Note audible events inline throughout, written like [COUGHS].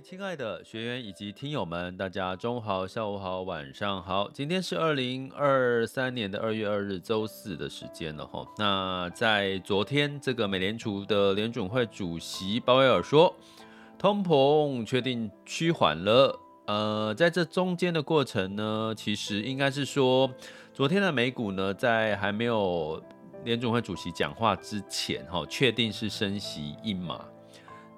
亲爱的学员以及听友们，大家中午好、下午好、晚上好。今天是二零二三年的二月二日，周四的时间了哈。那在昨天，这个美联储的联准会主席鲍威尔说，通膨确定趋缓了。呃，在这中间的过程呢，其实应该是说，昨天的美股呢，在还没有联准会主席讲话之前，哈，确定是升息一码。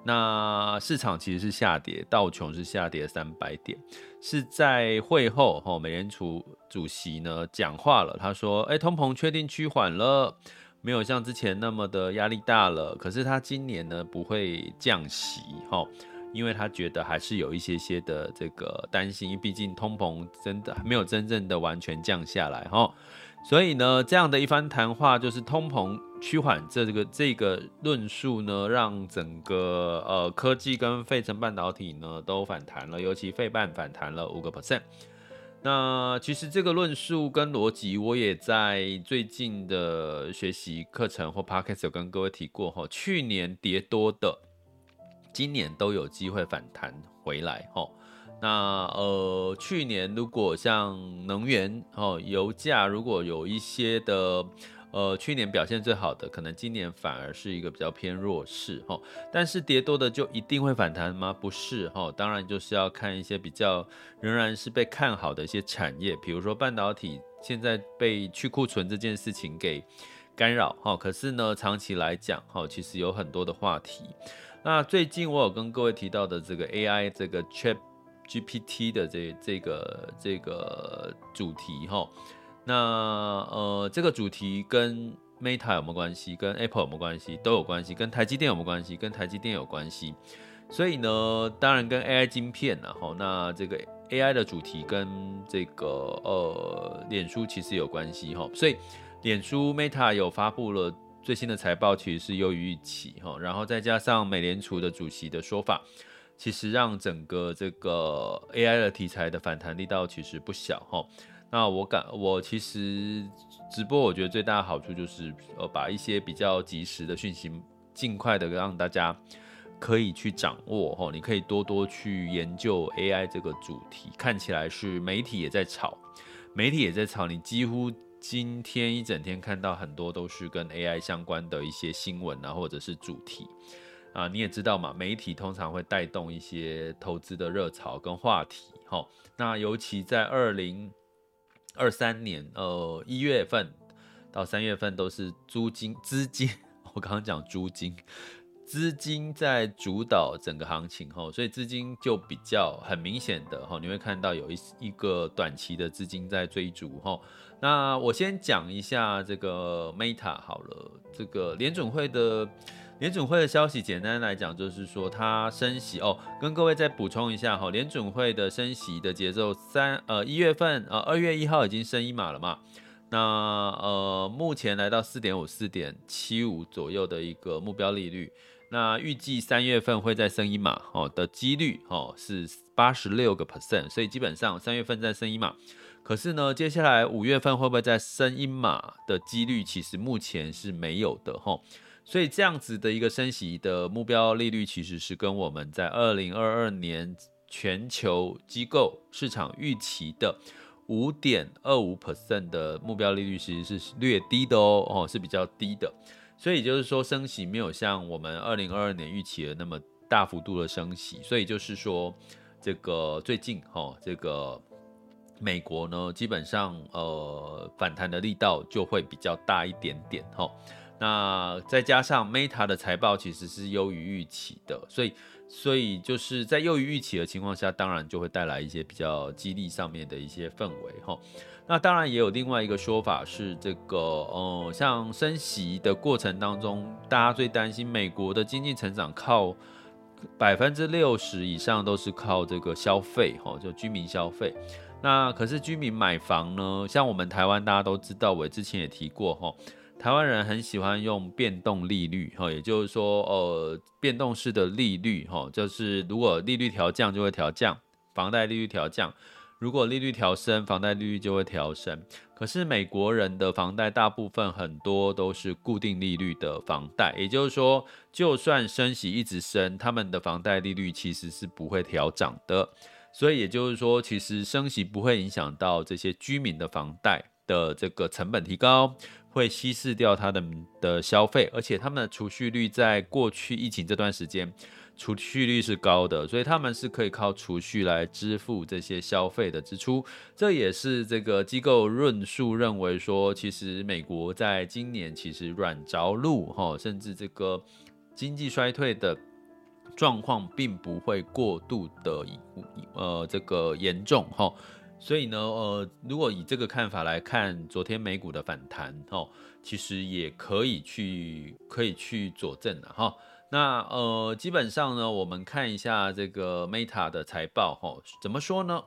那市场其实是下跌，道琼是下跌三百点，是在会后哈，美联储主席呢讲话了，他说，哎，通膨确定趋缓了，没有像之前那么的压力大了，可是他今年呢不会降息哈，因为他觉得还是有一些些的这个担心，毕竟通膨真的没有真正的完全降下来哈。所以呢，这样的一番谈话，就是通膨趋缓这个这个论述呢，让整个呃科技跟费城半导体呢都反弹了，尤其费半反弹了五个 percent。那其实这个论述跟逻辑，我也在最近的学习课程或 podcast 有跟各位提过哈，去年跌多的，今年都有机会反弹回来哈。那呃，去年如果像能源哦，油价如果有一些的呃，去年表现最好的，可能今年反而是一个比较偏弱势哈。但是跌多的就一定会反弹吗？不是哈，当然就是要看一些比较仍然是被看好的一些产业，比如说半导体现在被去库存这件事情给干扰哈。可是呢，长期来讲哈，其实有很多的话题。那最近我有跟各位提到的这个 AI 这个 ChatGPT 的这这个这个主题哈，那呃这个主题跟 Meta 有没有关系？跟 Apple 有没有关系？都有关系。跟台积电有没有关系？跟台积电有关系。所以呢，当然跟 AI 晶片然后那这个 AI 的主题跟这个呃脸书其实有关系哈。所以脸书 Meta 有发布了最新的财报，其实是优于预期哈。然后再加上美联储的主席的说法。其实让整个这个 AI 的题材的反弹力道其实不小哈。那我感我其实直播，我觉得最大的好处就是呃把一些比较及时的讯息尽快的让大家可以去掌握哈。你可以多多去研究 AI 这个主题，看起来是媒体也在炒，媒体也在炒。你几乎今天一整天看到很多都是跟 AI 相关的一些新闻啊，或者是主题。啊，你也知道嘛，媒体通常会带动一些投资的热潮跟话题，哈。那尤其在二零二三年，呃，一月份到三月份都是租金 [LAUGHS] 资金，[LAUGHS] 我刚刚讲租金，资金在主导整个行情，齁，所以资金就比较很明显的，齁，你会看到有一一个短期的资金在追逐，齁。那我先讲一下这个 Meta 好了，这个联准会的。联准会的消息，简单来讲就是说，它升息哦。跟各位再补充一下哈，联准会的升息的节奏，三呃一月份呃二月一号已经升一码了嘛。那呃目前来到四点五四点七五左右的一个目标利率。那预计三月份会再升一码哦的几率哦是八十六个 percent，所以基本上三月份再升一码。可是呢，接下来五月份会不会再升一码的几率，其实目前是没有的哈。所以这样子的一个升息的目标利率，其实是跟我们在二零二二年全球机构市场预期的五点二五 percent 的目标利率其实是略低的哦，哦是比较低的，所以就是说升息没有像我们二零二二年预期的那么大幅度的升息，所以就是说这个最近哈、哦、这个美国呢基本上呃反弹的力道就会比较大一点点哈、那再加上 Meta 的财报其实是优于预期的，所以。所以就是在优于预期的情况下，当然就会带来一些比较激励上面的一些氛围哈。那当然也有另外一个说法是，这个呃，像升息的过程当中，大家最担心美国的经济成长靠百分之六十以上都是靠这个消费哈，就居民消费。那可是居民买房呢，像我们台湾大家都知道，我之前也提过哈。台湾人很喜欢用变动利率，哈，也就是说，呃，变动式的利率，哈，就是如果利率调降就会调降，房贷利率调降；如果利率调升，房贷利率就会调升。可是美国人的房贷大部分很多都是固定利率的房贷，也就是说，就算升息一直升，他们的房贷利率其实是不会调涨的。所以也就是说，其实升息不会影响到这些居民的房贷的这个成本提高。会稀释掉他的的消费，而且他们的储蓄率在过去疫情这段时间，储蓄率是高的，所以他们是可以靠储蓄来支付这些消费的支出。这也是这个机构论述认为说，其实美国在今年其实软着陆哈，甚至这个经济衰退的状况并不会过度的呃这个严重哈。所以呢，呃，如果以这个看法来看，昨天美股的反弹，哦，其实也可以去可以去佐证的，哈。那呃，基本上呢，我们看一下这个 Meta 的财报，哈，怎么说呢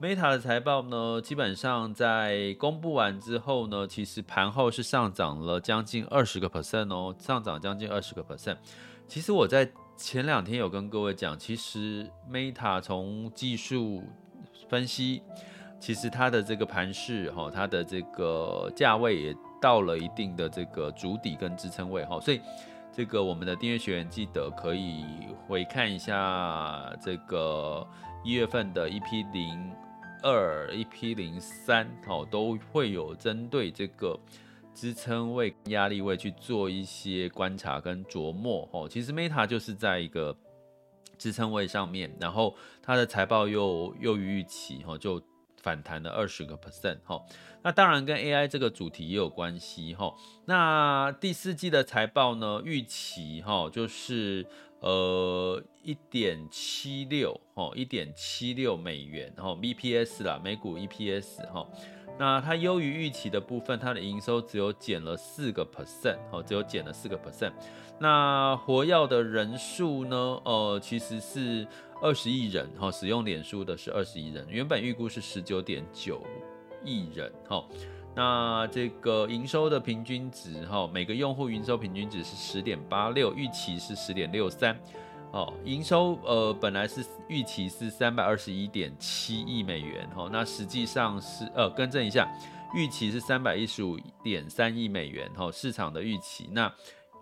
？Meta 的财报呢，基本上在公布完之后呢，其实盘后是上涨了将近二十个 percent 哦，上涨将近二十个 percent。其实我在前两天有跟各位讲，其实 Meta 从技术分析，其实它的这个盘势哈，它的这个价位也到了一定的这个主底跟支撑位哈，所以这个我们的订阅学员记得可以回看一下这个一月份的 EP 零二、EP 零三哦，都会有针对这个支撑位、压力位去做一些观察跟琢磨哦。其实 Meta 就是在一个。支撑位上面，然后它的财报又又于预期，哈，就反弹了二十个 percent，哈。那当然跟 AI 这个主题也有关系，哈。那第四季的财报呢，预期，哈，就是呃一点七六，一点七六美元，然后 BPS 啦，每股 EPS，哈。那它优于预期的部分，它的营收只有减了四个 percent，哦，只有减了四个 percent。那活跃的人数呢？呃，其实是二十亿人，哈，使用脸书的是二十亿人，原本预估是十九点九亿人，哈。那这个营收的平均值，哈，每个用户营收平均值是十点八六，预期是十点六三。哦，营收呃本来是预期是三百二十一点七亿美元，哈，那实际上是呃更正一下，预期是三百一十五点三亿美元，哈，市场的预期，那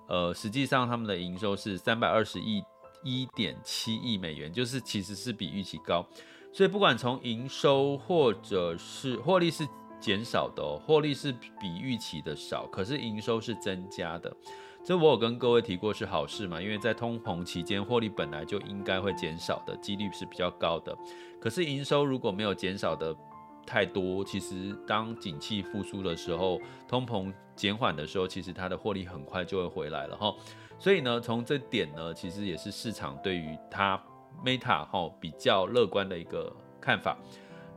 呃实际上他们的营收是三百二十亿一点七亿美元，就是其实是比预期高，所以不管从营收或者是获利是减少的哦，获利是比预期的少，可是营收是增加的。这我有跟各位提过是好事嘛，因为在通膨期间，获利本来就应该会减少的几率是比较高的。可是营收如果没有减少的太多，其实当景气复苏的时候，通膨减缓的时候，其实它的获利很快就会回来了哈。所以呢，从这点呢，其实也是市场对于它 Meta 哈比较乐观的一个看法。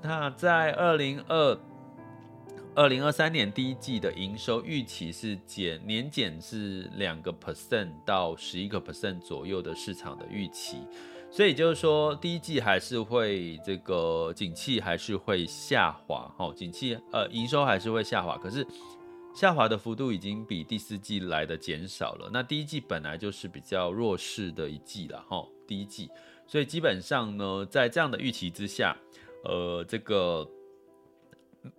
那在二零二。二零二三年第一季的营收预期是减年减是两个 percent 到十一个 percent 左右的市场的预期，所以就是说第一季还是会这个景气还是会下滑，哈，景气呃营收还是会下滑，可是下滑的幅度已经比第四季来的减少了。那第一季本来就是比较弱势的一季了，哈，第一季，所以基本上呢，在这样的预期之下，呃，这个。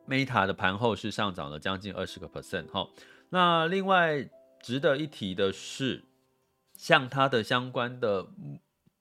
Meta 的盘后是上涨了将近二十个 percent 哈，那另外值得一提的是，像它的相关的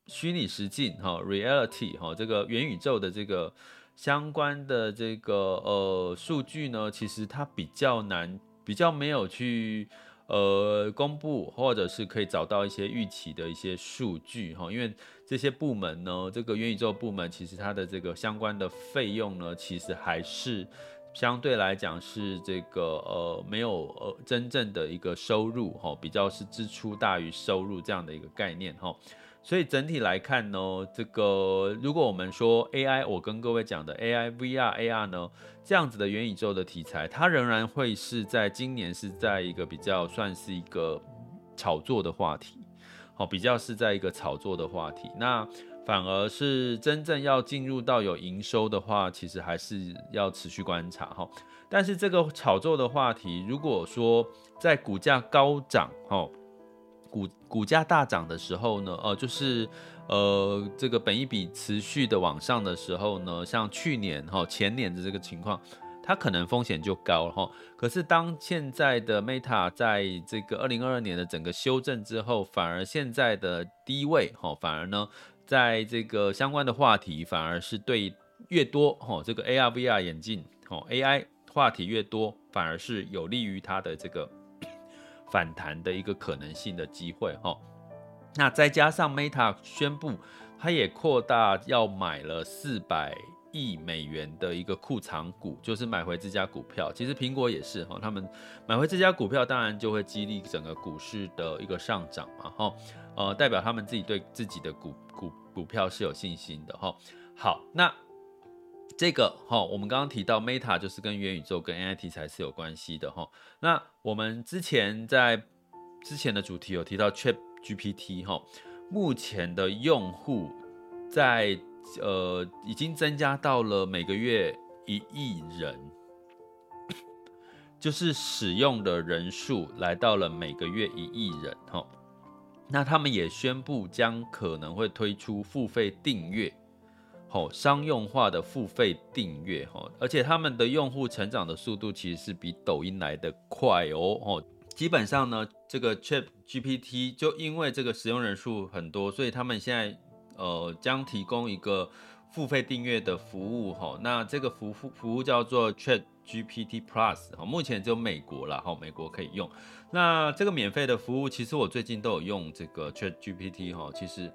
虚拟实境哈 reality 哈这个元宇宙的这个相关的这个呃数据呢，其实它比较难，比较没有去呃公布，或者是可以找到一些预期的一些数据哈，因为这些部门呢，这个元宇宙部门其实它的这个相关的费用呢，其实还是。相对来讲是这个呃没有呃真正的一个收入哈，比较是支出大于收入这样的一个概念哈，所以整体来看呢，这个如果我们说 AI，我跟各位讲的 AI、VR、AR 呢，这样子的元宇宙的题材，它仍然会是在今年是在一个比较算是一个炒作的话题，好，比较是在一个炒作的话题，那。反而是真正要进入到有营收的话，其实还是要持续观察哈。但是这个炒作的话题，如果说在股价高涨哈，股股价大涨的时候呢，呃，就是呃这个本一比持续的往上的时候呢，像去年哈前年的这个情况，它可能风险就高了哈。可是当现在的 Meta 在这个二零二二年的整个修正之后，反而现在的低位哈，反而呢。在这个相关的话题，反而是对越多哈，这个 AR VR 眼镜哦，AI 话题越多，反而是有利于它的这个 [COUGHS] 反弹的一个可能性的机会哈。那再加上 Meta 宣布，它也扩大要买了四百亿美元的一个库藏股，就是买回这家股票。其实苹果也是哈，他们买回这家股票，当然就会激励整个股市的一个上涨嘛哈。呃，代表他们自己对自己的股股票是有信心的哈。好，那这个哈，我们刚刚提到 Meta 就是跟元宇宙跟 AI 题材是有关系的哈。那我们之前在之前的主题有提到 ChatGPT 哈，目前的用户在呃已经增加到了每个月一亿人，就是使用的人数来到了每个月一亿人哈。那他们也宣布将可能会推出付费订阅，吼，商用化的付费订阅，吼，而且他们的用户成长的速度其实是比抖音来的快哦，哦，基本上呢，这个 ChatGPT 就因为这个使用人数很多，所以他们现在呃将提供一个付费订阅的服务，吼，那这个服服服务叫做 Chat。GPT Plus 哈，目前只有美国了哈，美国可以用。那这个免费的服务，其实我最近都有用这个 Chat GPT 哈，其实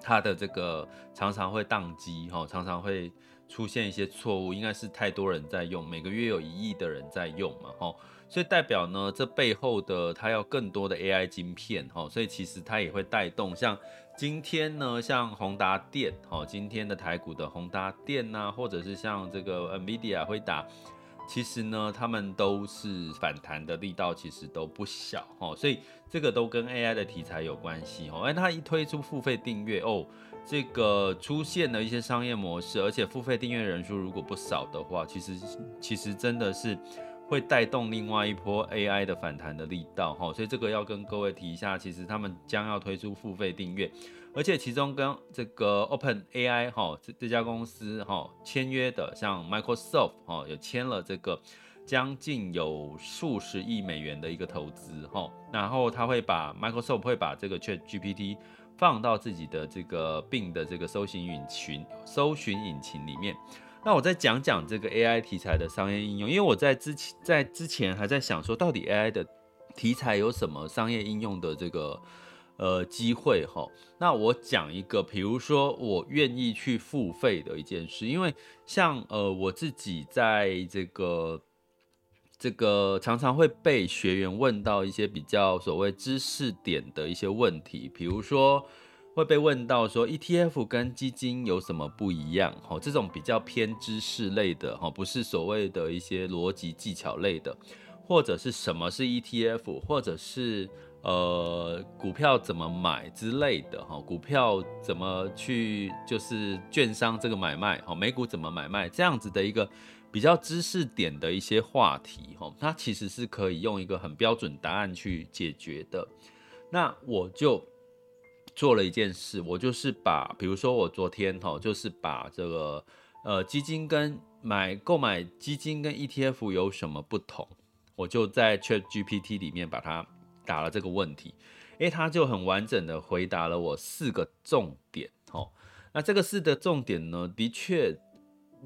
它的这个常常会宕机哈，常常会出现一些错误，应该是太多人在用，每个月有一亿的人在用嘛哈，所以代表呢，这背后的它要更多的 AI 晶片哈，所以其实它也会带动像今天呢，像宏达电哦，今天的台股的宏达电呐，或者是像这个 NVIDIA 辉达。其实呢，他们都是反弹的力道，其实都不小哦，所以这个都跟 AI 的题材有关系哦。哎，它一推出付费订阅哦，这个出现了一些商业模式，而且付费订阅人数如果不少的话，其实其实真的是会带动另外一波 AI 的反弹的力道哈。所以这个要跟各位提一下，其实他们将要推出付费订阅。而且其中跟这个 Open AI 哈这这家公司哈签约的，像 Microsoft 哈有签了这个将近有数十亿美元的一个投资哈，然后他会把 Microsoft 会把这个 ChatGPT 放到自己的这个 Bing 的这个搜寻引擎搜寻引擎里面。那我再讲讲这个 AI 题材的商业应用，因为我在之前在之前还在想说，到底 AI 的题材有什么商业应用的这个。呃，机会哈，那我讲一个，比如说我愿意去付费的一件事，因为像呃我自己在这个这个常常会被学员问到一些比较所谓知识点的一些问题，比如说会被问到说 ETF 跟基金有什么不一样哈，这种比较偏知识类的哈，不是所谓的一些逻辑技巧类的，或者是什么是 ETF，或者是。呃，股票怎么买之类的哈，股票怎么去就是券商这个买卖哈，美股怎么买卖这样子的一个比较知识点的一些话题哈，它其实是可以用一个很标准答案去解决的。那我就做了一件事，我就是把，比如说我昨天哈，就是把这个呃基金跟买购买基金跟 ETF 有什么不同，我就在 ChatGPT 里面把它。打了这个问题，诶，他就很完整的回答了我四个重点，哦，那这个四个重点呢，的确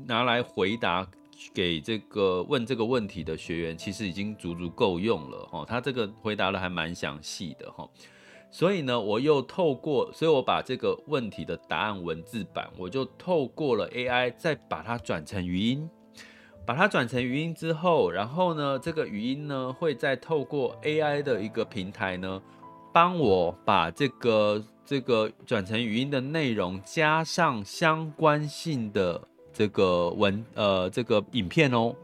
拿来回答给这个问这个问题的学员，其实已经足足够用了哈。他这个回答的还蛮详细的哈。所以呢，我又透过，所以我把这个问题的答案文字版，我就透过了 AI，再把它转成语音，把它转成语音之后，然后呢，这个语音呢，会再透过 AI 的一个平台呢，帮我把这个这个转成语音的内容加上相关性的这个文呃这个影片哦，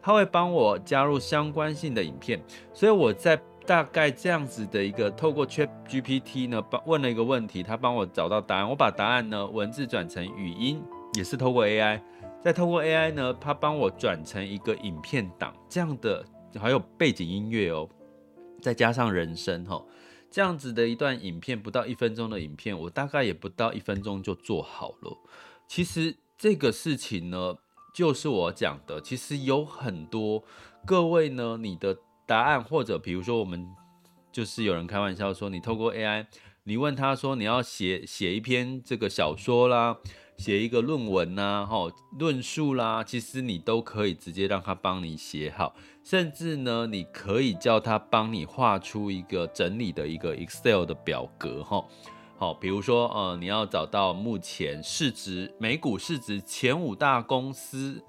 它会帮我加入相关性的影片，所以我在。大概这样子的一个，透过 ChatGPT 呢，帮问了一个问题，他帮我找到答案。我把答案呢文字转成语音，也是透过 AI，再透过 AI 呢，他帮我转成一个影片档，这样的还有背景音乐哦，再加上人声哈，这样子的一段影片，不到一分钟的影片，我大概也不到一分钟就做好了。其实这个事情呢，就是我讲的，其实有很多各位呢，你的。答案，或者比如说，我们就是有人开玩笑说，你透过 AI，你问他说你要写写一篇这个小说啦，写一个论文呐，哈，论述啦，其实你都可以直接让他帮你写好，甚至呢，你可以叫他帮你画出一个整理的一个 Excel 的表格，哈，好，比如说呃，你要找到目前市值美股市值前五大公司。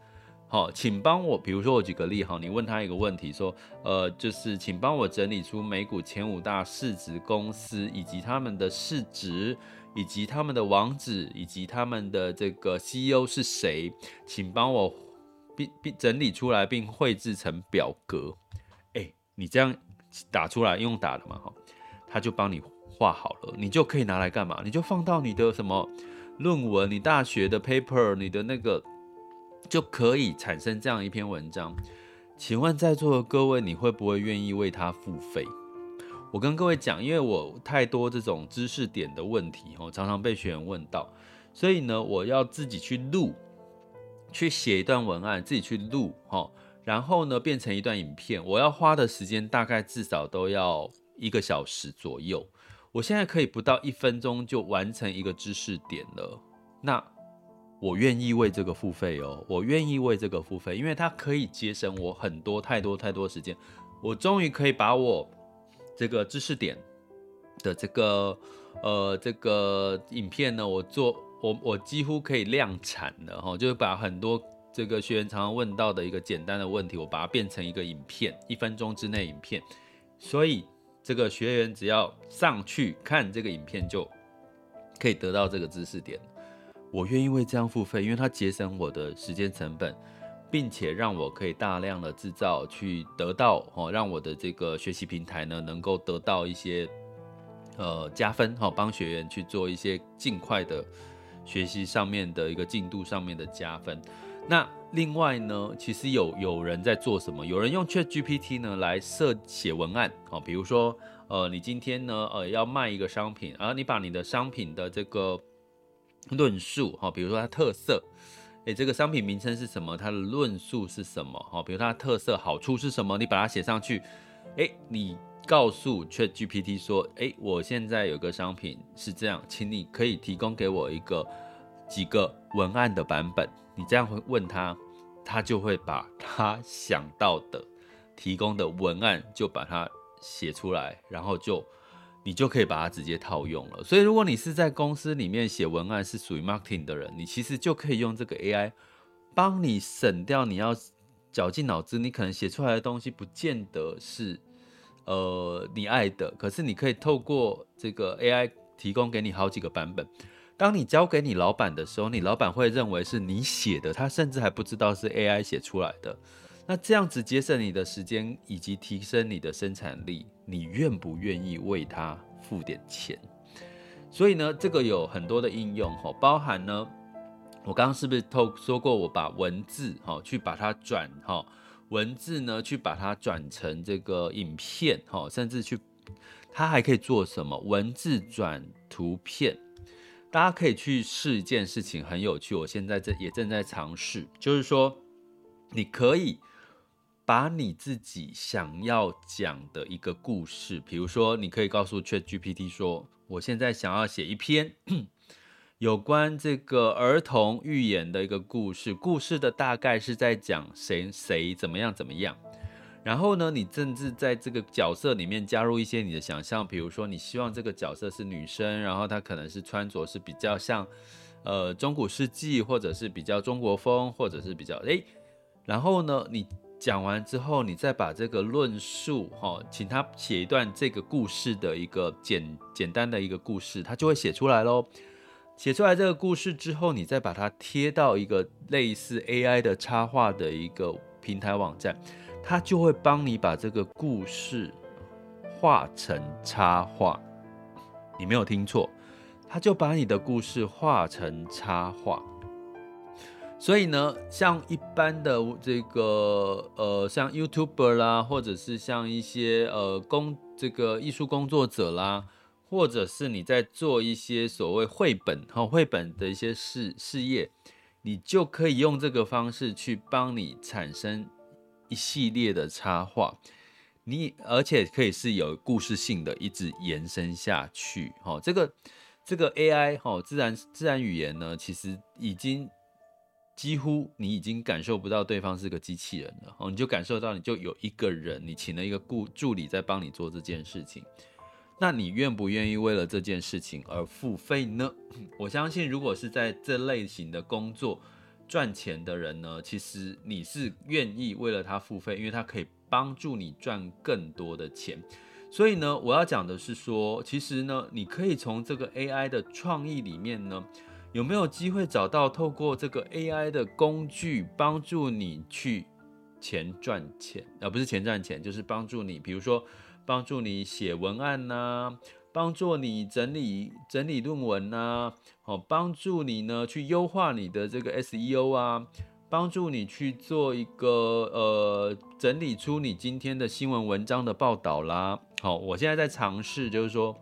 好，请帮我，比如说我举个例哈，你问他一个问题，说，呃，就是请帮我整理出美股前五大市值公司，以及他们的市值，以及他们的网址，以及他们的这个 CEO 是谁，请帮我并并整理出来，并绘制成表格。哎，你这样打出来用打的嘛哈，他就帮你画好了，你就可以拿来干嘛？你就放到你的什么论文，你大学的 paper，你的那个。就可以产生这样一篇文章，请问在座的各位，你会不会愿意为他付费？我跟各位讲，因为我太多这种知识点的问题，哦，常常被学员问到，所以呢，我要自己去录，去写一段文案，自己去录，哈，然后呢，变成一段影片，我要花的时间大概至少都要一个小时左右。我现在可以不到一分钟就完成一个知识点了，那。我愿意为这个付费哦，我愿意为这个付费，因为它可以节省我很多太多太多时间。我终于可以把我这个知识点的这个呃这个影片呢，我做我我几乎可以量产了哈，就是把很多这个学员常常问到的一个简单的问题，我把它变成一个影片，一分钟之内影片，所以这个学员只要上去看这个影片，就可以得到这个知识点。我愿意为这样付费，因为它节省我的时间成本，并且让我可以大量的制造，去得到哦，让我的这个学习平台呢，能够得到一些呃加分哈，帮学员去做一些尽快的学习上面的一个进度上面的加分。那另外呢，其实有有人在做什么？有人用 ChatGPT 呢来设写文案哦，比如说呃，你今天呢呃要卖一个商品，而你把你的商品的这个论述哈，比如说它特色，诶，这个商品名称是什么？它的论述是什么？哈，比如它的特色好处是什么？你把它写上去，诶，你告诉 ChatGPT 说，诶，我现在有个商品是这样，请你可以提供给我一个几个文案的版本。你这样会问他，他就会把他想到的提供的文案就把它写出来，然后就。你就可以把它直接套用了。所以，如果你是在公司里面写文案，是属于 marketing 的人，你其实就可以用这个 AI 帮你省掉你要绞尽脑汁，你可能写出来的东西不见得是呃你爱的，可是你可以透过这个 AI 提供给你好几个版本。当你交给你老板的时候，你老板会认为是你写的，他甚至还不知道是 AI 写出来的。那这样子节省你的时间以及提升你的生产力，你愿不愿意为它付点钱？所以呢，这个有很多的应用哈，包含呢，我刚刚是不是透说过，我把文字哈去把它转哈，文字呢去把它转成这个影片哈，甚至去它还可以做什么？文字转图片，大家可以去试一件事情，很有趣。我现在这也正在尝试，就是说你可以。把你自己想要讲的一个故事，比如说，你可以告诉 ChatGPT 说：“我现在想要写一篇 [CLEARS THROAT] 有关这个儿童寓言的一个故事，故事的大概是在讲谁谁怎么样怎么样。然后呢，你甚至在这个角色里面加入一些你的想象，比如说你希望这个角色是女生，然后她可能是穿着是比较像，呃，中古世纪，或者是比较中国风，或者是比较诶。然后呢，你讲完之后，你再把这个论述哈，请他写一段这个故事的一个简简单的一个故事，他就会写出来喽。写出来这个故事之后，你再把它贴到一个类似 AI 的插画的一个平台网站。它就会帮你把这个故事画成插画，你没有听错，他就把你的故事画成插画。所以呢，像一般的这个呃，像 YouTuber 啦，或者是像一些呃工这个艺术工作者啦，或者是你在做一些所谓绘本哈绘本的一些事事业，你就可以用这个方式去帮你产生。一系列的插画，你而且可以是有故事性的，一直延伸下去。哈，这个这个 AI 哈，自然自然语言呢，其实已经几乎你已经感受不到对方是个机器人了。哦，你就感受到你就有一个人，你请了一个助助理在帮你做这件事情。那你愿不愿意为了这件事情而付费呢？[CLEARS THROAT] 我相信，如果是在这类型的工作。赚钱的人呢，其实你是愿意为了他付费，因为他可以帮助你赚更多的钱。所以呢，我要讲的是说，其实呢，你可以从这个 AI 的创意里面呢，有没有机会找到透过这个 AI 的工具帮助你去钱赚钱，而不是钱赚钱，就是帮助你，比如说帮助你写文案呐、帮助你整理整理论文呐、啊，好，帮助你呢去优化你的这个 SEO 啊，帮助你去做一个呃整理出你今天的新闻文章的报道啦。好，我现在在尝试，就是说，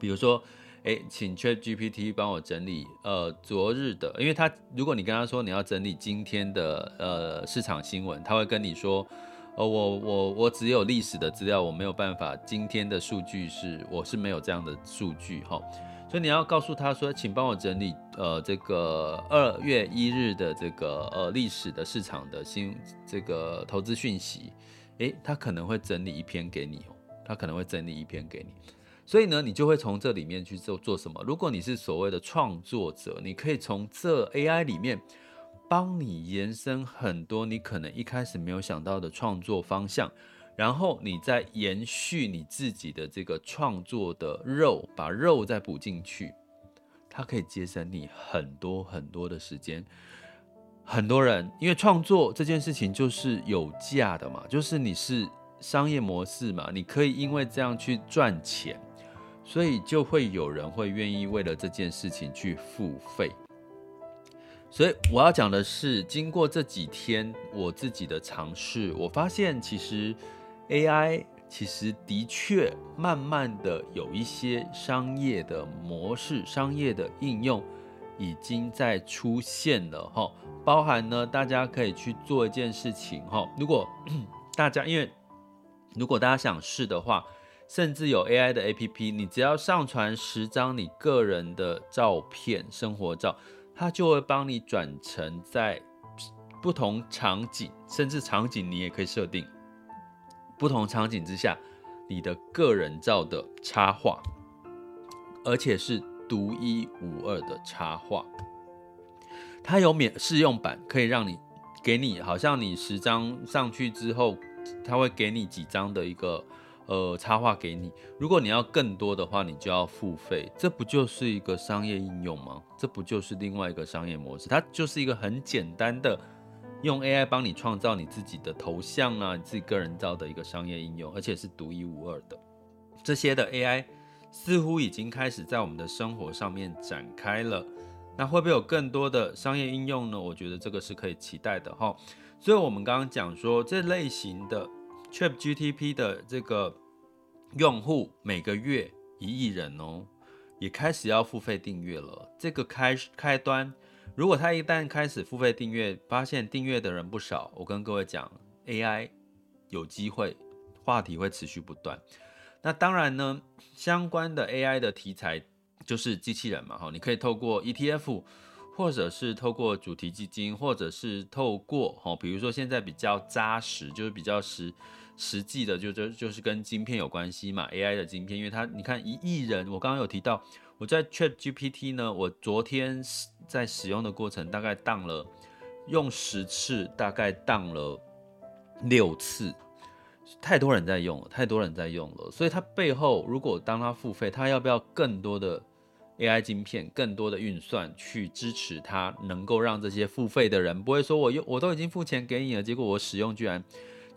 比如说，哎，请 ChatGPT 帮我整理呃昨日的，因为他如果你跟他说你要整理今天的呃市场新闻，他会跟你说。呃，我我我只有历史的资料，我没有办法。今天的数据是我是没有这样的数据哈，所以你要告诉他说，请帮我整理呃这个二月一日的这个呃历史的市场的新这个投资讯息，诶，他可能会整理一篇给你哦，他可能会整理一篇给你，所以呢，你就会从这里面去做做什么？如果你是所谓的创作者，你可以从这 AI 里面。帮你延伸很多你可能一开始没有想到的创作方向，然后你再延续你自己的这个创作的肉，把肉再补进去，它可以节省你很多很多的时间。很多人因为创作这件事情就是有价的嘛，就是你是商业模式嘛，你可以因为这样去赚钱，所以就会有人会愿意为了这件事情去付费。所以我要讲的是，经过这几天我自己的尝试，我发现其实 AI 其实的确慢慢的有一些商业的模式、商业的应用已经在出现了哈。包含呢，大家可以去做一件事情哈。如果 [CLEARS THROAT] 大家因为如果大家想试的话，甚至有 AI 的 APP，你只要上传十张你个人的照片、生活照。它就会帮你转成在不同场景，甚至场景你也可以设定不同场景之下你的个人照的插画，而且是独一无二的插画。它有免试用版，可以让你给你，好像你十张上去之后，它会给你几张的一个。呃，插画给你。如果你要更多的话，你就要付费。这不就是一个商业应用吗？这不就是另外一个商业模式？它就是一个很简单的用 AI 帮你创造你自己的头像啊，你自己个人照的一个商业应用，而且是独一无二的。这些的 AI 似乎已经开始在我们的生活上面展开了。那会不会有更多的商业应用呢？我觉得这个是可以期待的哈。所以我们刚刚讲说这类型的。ChatGTP 的这个用户每个月一亿人哦，也开始要付费订阅了。这个开开端，如果他一旦开始付费订阅，发现订阅的人不少，我跟各位讲，AI 有机会，话题会持续不断。那当然呢，相关的 AI 的题材就是机器人嘛，哈，你可以透过 ETF，或者是透过主题基金，或者是透过哈，比如说现在比较扎实，就是比较实实际的，就就就是跟晶片有关系嘛，AI 的晶片，因为它你看一亿人，我刚刚有提到，我在 ChatGPT 呢，我昨天在使用的过程大概当了用十次，大概当了六次。太多人在用了，太多人在用了，所以它背后如果当它付费，它要不要更多的 AI 晶片，更多的运算去支持它，能够让这些付费的人不会说我用我都已经付钱给你了，结果我使用居然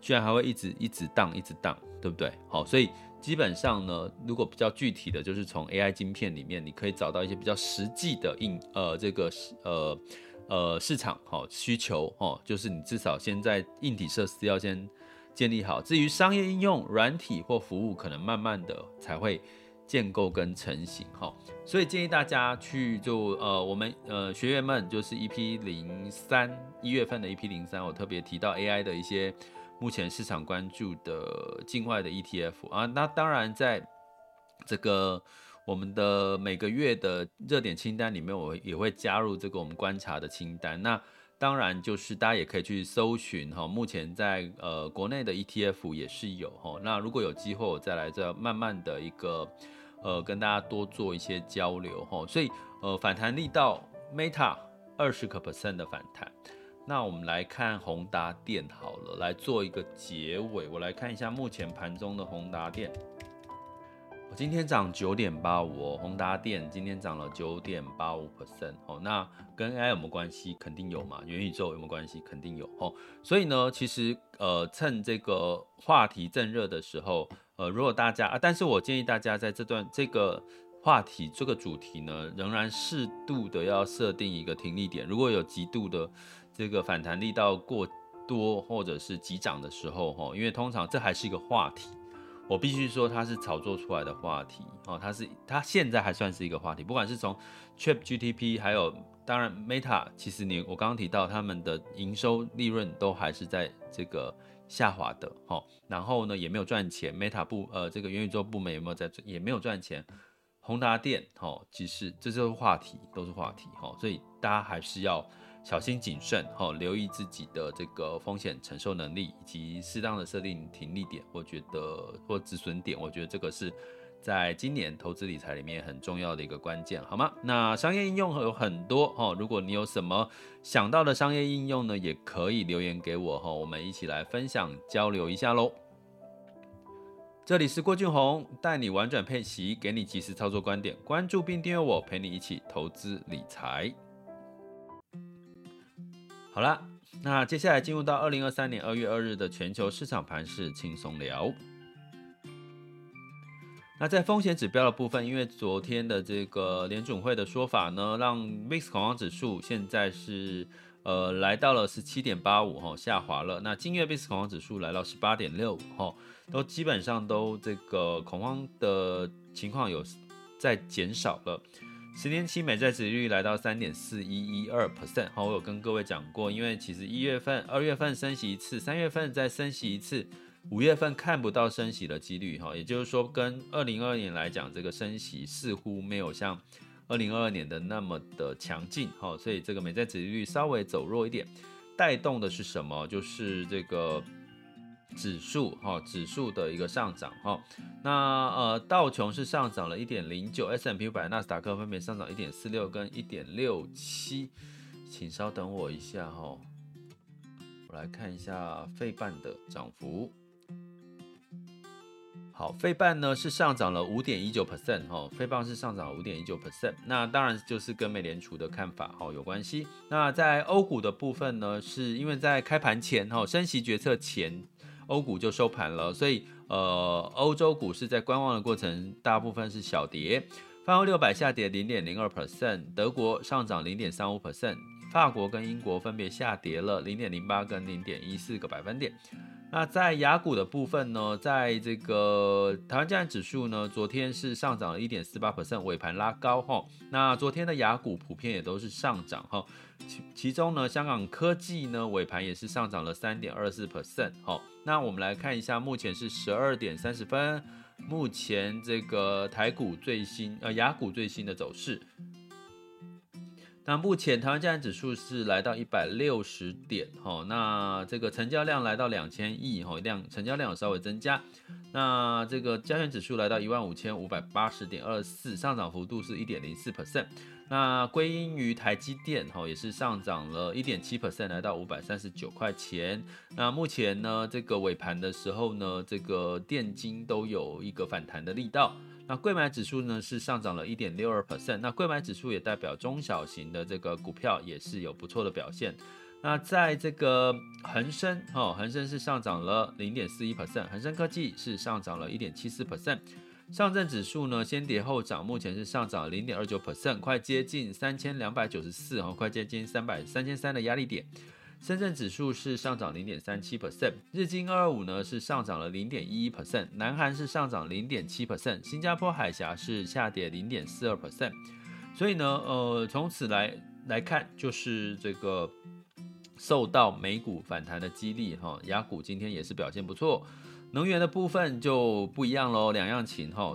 居然还会一直一直当一直当，对不对？好，所以基本上呢，如果比较具体的就是从 AI 晶片里面，你可以找到一些比较实际的应呃这个呃呃市场好需求哦，就是你至少先在硬体设施要先。建立好，至于商业应用、软体或服务，可能慢慢的才会建构跟成型哈。所以建议大家去就呃，我们呃学员们就是 EP 零三一月份的 EP 零三，我特别提到 AI 的一些目前市场关注的境外的 ETF 啊。那当然在这个我们的每个月的热点清单里面，我也会加入这个我们观察的清单。那当然，就是大家也可以去搜寻哈，目前在呃国内的 ETF 也是有哈。那如果有机会，我再来这慢慢的一个呃跟大家多做一些交流哈。所以呃反弹力道 Meta 二十个 percent 的反弹。那我们来看宏达电好了，来做一个结尾。我来看一下目前盘中的宏达电。今天涨九点八五哦，宏达电今天涨了九点八五 percent 哦，那跟 AI 有没有关系？肯定有嘛，元宇宙有没有关系？肯定有哦。所以呢，其实呃，趁这个话题正热的时候，呃，如果大家啊，但是我建议大家在这段这个话题这个主题呢，仍然适度的要设定一个停利点。如果有极度的这个反弹力道过多或者是急涨的时候，哈，因为通常这还是一个话题。我必须说，它是炒作出来的话题哦，它是它现在还算是一个话题，不管是从 Chat GTP，还有当然 Meta，其实你我刚刚提到他们的营收利润都还是在这个下滑的哈，然后呢也没有赚钱，Meta 部呃这个元宇宙部门有没有在也没有赚钱，宏达电哈，其实这就是话题，都是话题哈，所以大家还是要。小心谨慎，哈，留意自己的这个风险承受能力，以及适当的设定停利点，我觉得或止损点，我觉得这个是在今年投资理财里面很重要的一个关键，好吗？那商业应用有很多，哈，如果你有什么想到的商业应用呢，也可以留言给我，哈，我们一起来分享交流一下喽。这里是郭俊宏，带你玩转配息，给你及时操作观点，关注并订阅我，陪你一起投资理财。好了，那接下来进入到二零二三年二月二日的全球市场盘势轻松聊。那在风险指标的部分，因为昨天的这个联准会的说法呢，让 VIX 恐慌指数现在是呃来到了十七点八五哈，下滑了。那今月 VIX 恐慌指数来到十八点六五哈，都基本上都这个恐慌的情况有在减少了。十年期美债殖利率来到三点四一一二 percent，好，我有跟各位讲过，因为其实一月份、二月份升息一次，三月份再升息一次，五月份看不到升息的几率，哈，也就是说，跟二零二二年来讲，这个升息似乎没有像二零二二年的那么的强劲，哈，所以这个美债殖利率稍微走弱一点，带动的是什么？就是这个。指数哈，指数的一个上涨哈，那呃道琼是上涨了一点零九，S&P 五百、纳斯达克分别上涨一点四六跟一点六七，请稍等我一下哈，我来看一下费半的涨幅。好，费半呢是上涨了五点一九 percent 哈，费半是上涨五点一九 percent，那当然就是跟美联储的看法哈有关系。那在欧股的部分呢，是因为在开盘前哈，升息决策前。欧股就收盘了，所以呃，欧洲股市在观望的过程，大部分是小跌。泛欧六百下跌零点零二 percent，德国上涨零点三五 percent，法国跟英国分别下跌了零点零八跟零点一四个百分点。那在雅股的部分呢，在这个台湾加权指数呢，昨天是上涨了一点四八 percent，尾盘拉高哈。那昨天的雅股普遍也都是上涨哈，其其中呢，香港科技呢尾盘也是上涨了三点二四 percent。好，那我们来看一下，目前是十二点三十分，目前这个台股最新呃雅股最新的走势。那目前台湾加权指数是来到一百六十点，哈，那这个成交量来到两千亿，哈，量成交量有稍微增加。那这个加权指数来到一万五千五百八十点二四，上涨幅度是一点零四 percent。那归因于台积电，哈，也是上涨了一点七 percent，来到五百三十九块钱。那目前呢，这个尾盘的时候呢，这个电金都有一个反弹的力道。那柜买指数呢是上涨了一点六二 percent，那柜买指数也代表中小型的这个股票也是有不错的表现。那在这个恒生哦，恒生是上涨了零点四一 percent，恒生科技是上涨了一点七四 percent，上证指数呢先跌后涨，目前是上涨零点二九 percent，快接近三千两百九十四哦，快接近三百三千三的压力点。深圳指数是上涨零点三七 percent，日经二二五呢是上涨了零点一一 percent，南韩是上涨零点七 percent，新加坡海峡是下跌零点四二 percent。所以呢，呃，从此来来看，就是这个受到美股反弹的激励哈，雅股今天也是表现不错。能源的部分就不一样喽，两样情哈。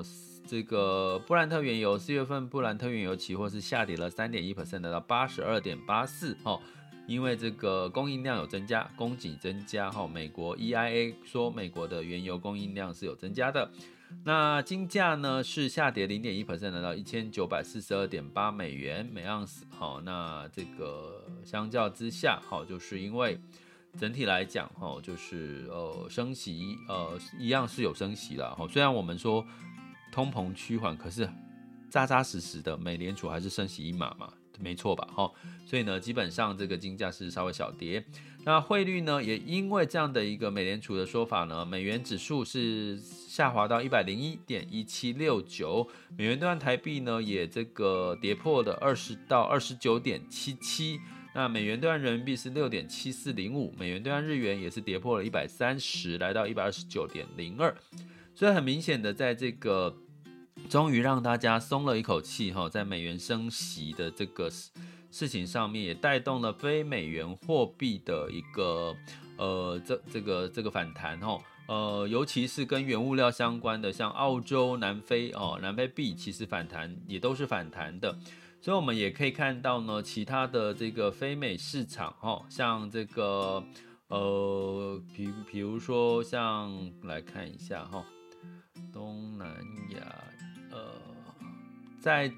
这个布兰特原油四月份布兰特原油期货是下跌了三点一 percent，到八十二点八四哈。因为这个供应量有增加，供给增加哈，美国 EIA 说美国的原油供应量是有增加的。那金价呢是下跌零点一 percent，到一千九百四十二点八美元每盎司。好，那这个相较之下，好，就是因为整体来讲，哈，就是呃升息，呃一样是有升息了。哈，虽然我们说通膨趋缓，可是扎扎实实的美联储还是升息一码嘛。没错吧？哈，所以呢，基本上这个金价是稍微小跌。那汇率呢，也因为这样的一个美联储的说法呢，美元指数是下滑到一百零一点一七六九，美元兑换台币呢也这个跌破了二十到二十九点七七。那美元兑换人民币是六点七四零五，美元兑换日元也是跌破了一百三十，来到一百二十九点零二。所以很明显的，在这个。终于让大家松了一口气哈，在美元升息的这个事情上面，也带动了非美元货币的一个呃这这个这个反弹哈，呃尤其是跟原物料相关的，像澳洲、南非哦，南非币其实反弹也都是反弹的，所以我们也可以看到呢，其他的这个非美市场哈，像这个呃比比如说像来看一下哈，东南亚。呃，在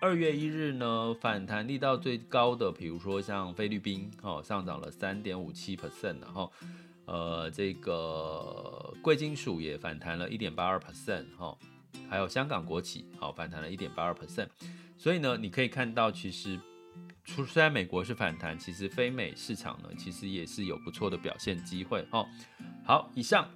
二月一日呢，反弹力道最高的，比如说像菲律宾，哦，上涨了三点五七 percent，然后，呃，这个贵金属也反弹了一点八二 percent，哈，还有香港国企，好，反弹了一点八二 percent，所以呢，你可以看到，其实，虽然美国是反弹，其实非美市场呢，其实也是有不错的表现机会，哈，好，以上。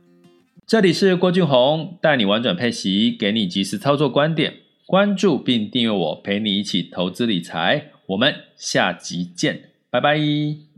这里是郭俊宏，带你玩转配息，给你及时操作观点。关注并订阅我，陪你一起投资理财。我们下集见，拜拜。